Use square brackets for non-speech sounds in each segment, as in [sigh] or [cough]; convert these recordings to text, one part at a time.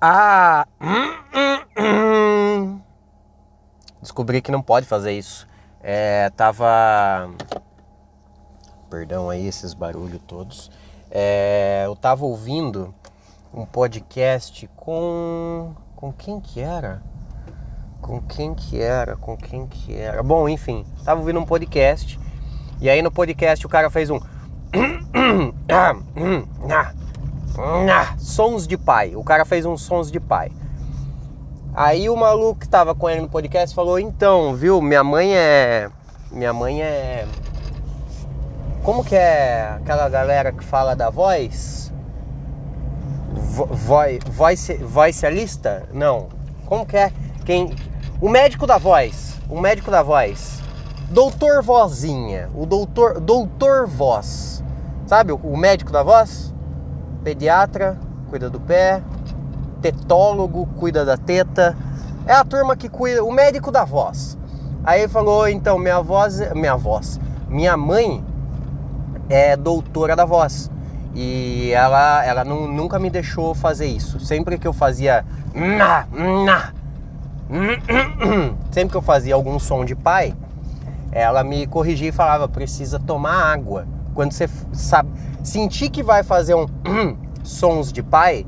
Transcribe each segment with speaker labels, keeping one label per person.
Speaker 1: Ah! Descobri que não pode fazer isso. É, tava. Perdão aí esses barulhos todos. É, eu tava ouvindo um podcast com. Com quem que era? Com quem que era? Com quem que era? Bom, enfim, tava ouvindo um podcast. E aí no podcast o cara fez um. [coughs] Sons de pai. O cara fez uns sons de pai. Aí o maluco que tava com ele no podcast falou: Então, viu, minha mãe é. Minha mãe é. Como que é aquela galera que fala da voz? Vo voice, voicealista? Não. Como que é? Quem. O médico da voz. O médico da voz. Doutor Vozinha. O doutor. Doutor Voz. Sabe o, o médico da voz? Pediatra, cuida do pé tetólogo, cuida da teta. É a turma que cuida, o médico da voz. Aí falou, então, minha voz, minha voz, minha mãe é doutora da voz. E ela, ela não, nunca me deixou fazer isso. Sempre que eu fazia [clears throat] sempre que eu fazia algum som de pai, ela me corrigia e falava: precisa tomar água. Quando você sabe, sentir que vai fazer um [clears throat] sons de pai,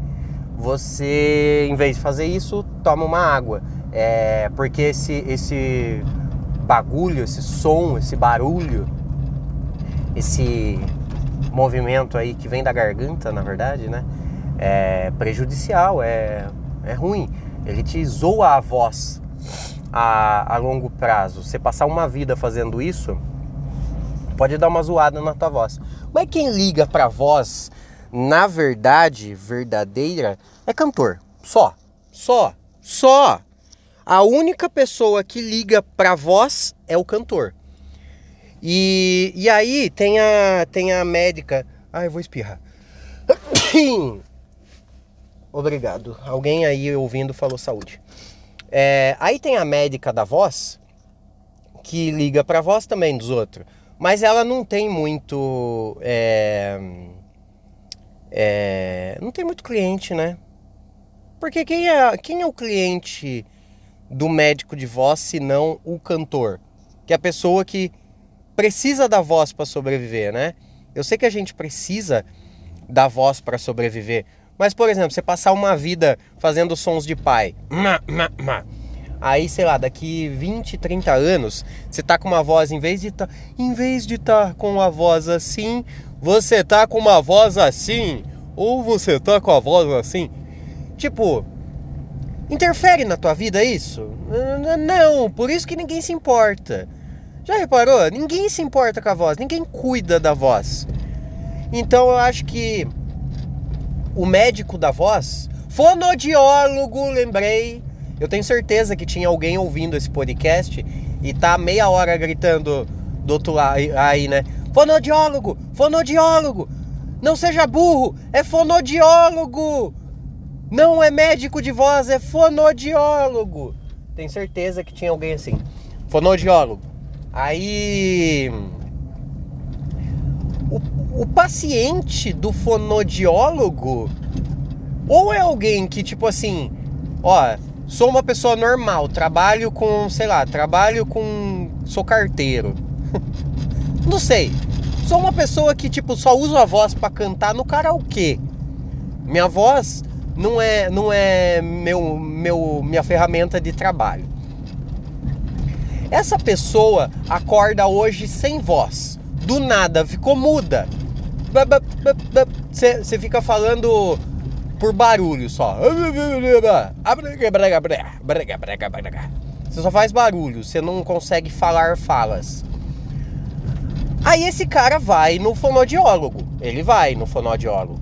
Speaker 1: você, em vez de fazer isso, toma uma água. É, porque esse, esse bagulho, esse som, esse barulho, esse movimento aí que vem da garganta, na verdade, né? É prejudicial, é, é ruim. Ele te zoa a voz a, a longo prazo. Você passar uma vida fazendo isso, pode dar uma zoada na tua voz. Mas quem liga pra voz na verdade verdadeira, é cantor. Só. Só. Só. A única pessoa que liga pra voz é o cantor. E, e aí tem a, tem a médica. Ai, eu vou espirrar. [coughs] Obrigado. Alguém aí ouvindo falou saúde. É, aí tem a médica da voz que liga pra voz também dos outros. Mas ela não tem muito. É, é, não tem muito cliente, né? Porque quem é, quem é o cliente do médico de voz se não o cantor? Que é a pessoa que precisa da voz para sobreviver, né? Eu sei que a gente precisa da voz para sobreviver, mas por exemplo, você passar uma vida fazendo sons de pai, aí sei lá, daqui 20, 30 anos, você tá com uma voz em vez de tá, em vez de tá com uma voz assim, você tá com uma voz assim, ou você tá com a voz assim. Tipo, interfere na tua vida isso? Não, por isso que ninguém se importa. Já reparou? Ninguém se importa com a voz, ninguém cuida da voz. Então eu acho que o médico da voz, fonodiólogo, lembrei. Eu tenho certeza que tinha alguém ouvindo esse podcast e tá meia hora gritando do outro lado aí, né? Fonodiólogo, fonodiólogo. Não seja burro, é fonodiólogo. Não é médico de voz, é fonodiólogo. Tenho certeza que tinha alguém assim. Fonodiólogo. Aí. O, o paciente do fonodiólogo. Ou é alguém que, tipo assim. Ó, sou uma pessoa normal, trabalho com, sei lá, trabalho com. Sou carteiro. [laughs] Não sei. Sou uma pessoa que, tipo, só uso a voz para cantar no karaokê. Minha voz não é, não é meu, meu, minha ferramenta de trabalho. Essa pessoa acorda hoje sem voz. Do nada, ficou muda. Você fica falando por barulho só. Você só faz barulho, você não consegue falar falas. Aí esse cara vai no fonodiólogo. Ele vai no fonodiólogo.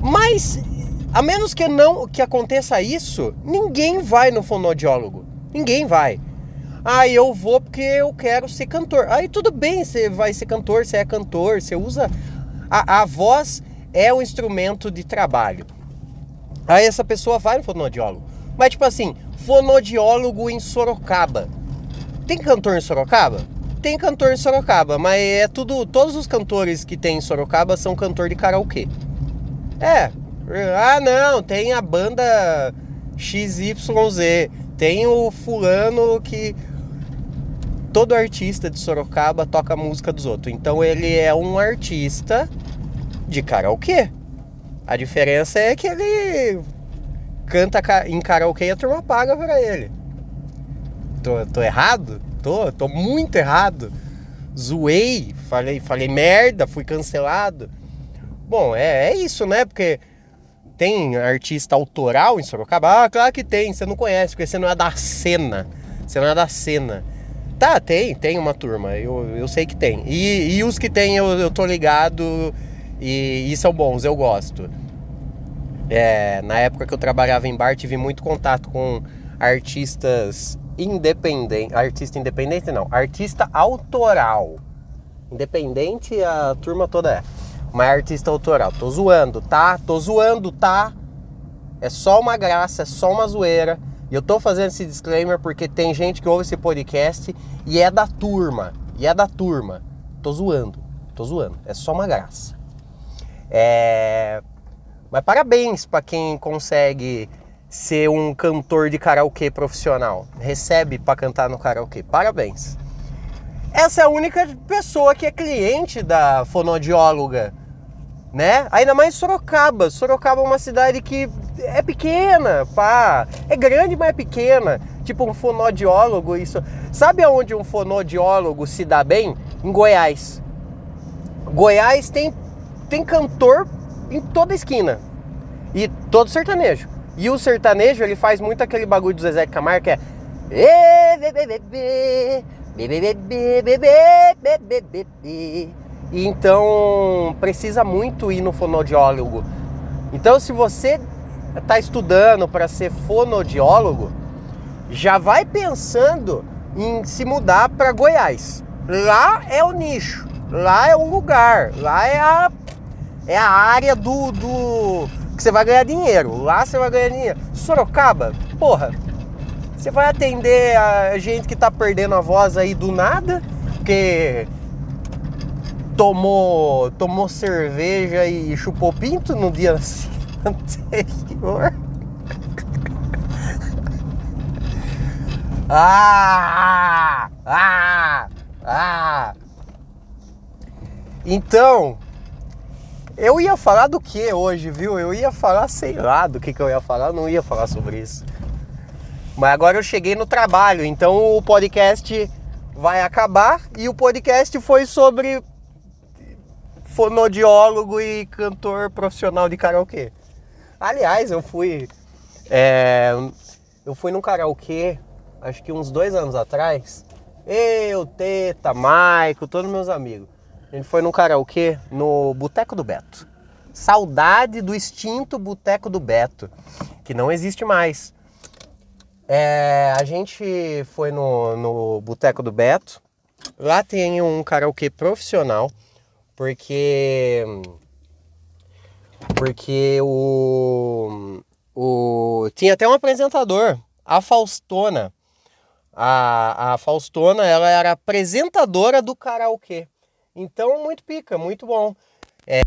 Speaker 1: Mas a menos que não que aconteça isso, ninguém vai no fonodiólogo. Ninguém vai. Ah, eu vou porque eu quero ser cantor. Aí tudo bem, você vai ser cantor, você é cantor, você usa a, a voz é o instrumento de trabalho. Aí essa pessoa vai no fonodiólogo. Mas tipo assim, fonodiólogo em Sorocaba. Tem cantor em Sorocaba? tem cantor em Sorocaba, mas é tudo. Todos os cantores que tem em Sorocaba são cantor de karaokê. É, Ah, não, tem a banda XYZ, tem o fulano que todo artista de Sorocaba toca a música dos outros. Então ele é um artista de karaokê. A diferença é que ele canta em karaokê e a turma paga pra ele. Tô, tô errado? Tô, tô muito errado. Zoei, falei, falei merda, fui cancelado. Bom, é, é isso, né? Porque tem artista autoral em Sorocaba? Ah, claro que tem, você não conhece, porque você não é da cena. Você não é da cena. Tá, tem, tem uma turma, eu, eu sei que tem. E, e os que tem eu, eu tô ligado e, e são bons, eu gosto. É, na época que eu trabalhava em bar, tive muito contato com artistas independentes. Artista independente não, artista autoral. Independente a turma toda é mas artista autoral. Tô zoando, tá? Tô zoando, tá? É só uma graça, é só uma zoeira. E eu tô fazendo esse disclaimer porque tem gente que ouve esse podcast e é da turma. E é da turma. Tô zoando, tô zoando. É só uma graça. É... Mas parabéns para quem consegue ser um cantor de karaokê profissional. Recebe para cantar no karaokê. Parabéns. Essa é a única pessoa que é cliente da fonodióloga né? Ainda mais Sorocaba. Sorocaba é uma cidade que é pequena, pá. É grande, mas é pequena. Tipo um fonodiólogo, isso. Sabe aonde um fonodiólogo se dá bem? Em Goiás. Goiás tem, tem cantor em toda esquina. E todo sertanejo. E o sertanejo, ele faz muito aquele bagulho do Zezé Camargo que é... E então precisa muito ir no fonoaudiólogo. Então, se você está estudando para ser fonoaudiólogo, já vai pensando em se mudar para Goiás. Lá é o nicho, lá é o lugar, lá é a, é a área do, do que você vai ganhar dinheiro. Lá você vai ganhar dinheiro. Sorocaba, porra, você vai atender a gente que está perdendo a voz aí do nada, porque tomou, tomou cerveja e chupou pinto no dia [laughs] anterior. ah! Ah! Ah! Então, eu ia falar do que hoje, viu? Eu ia falar, sei lá, do que, que eu ia falar, eu não ia falar sobre isso. Mas agora eu cheguei no trabalho, então o podcast vai acabar e o podcast foi sobre fonodiólogo e cantor profissional de karaokê. Aliás, eu fui. É, eu fui num karaokê, acho que uns dois anos atrás. Eu, Teta, Maico, todos meus amigos. Gente foi num karaokê no Boteco do Beto. Saudade do extinto Boteco do Beto, que não existe mais. É, a gente foi no, no Boteco do Beto. Lá tem um karaokê profissional porque porque o, o tinha até um apresentador, a Faustona. A, a Faustona, ela era apresentadora do karaokê. Então, muito pica, muito bom. É,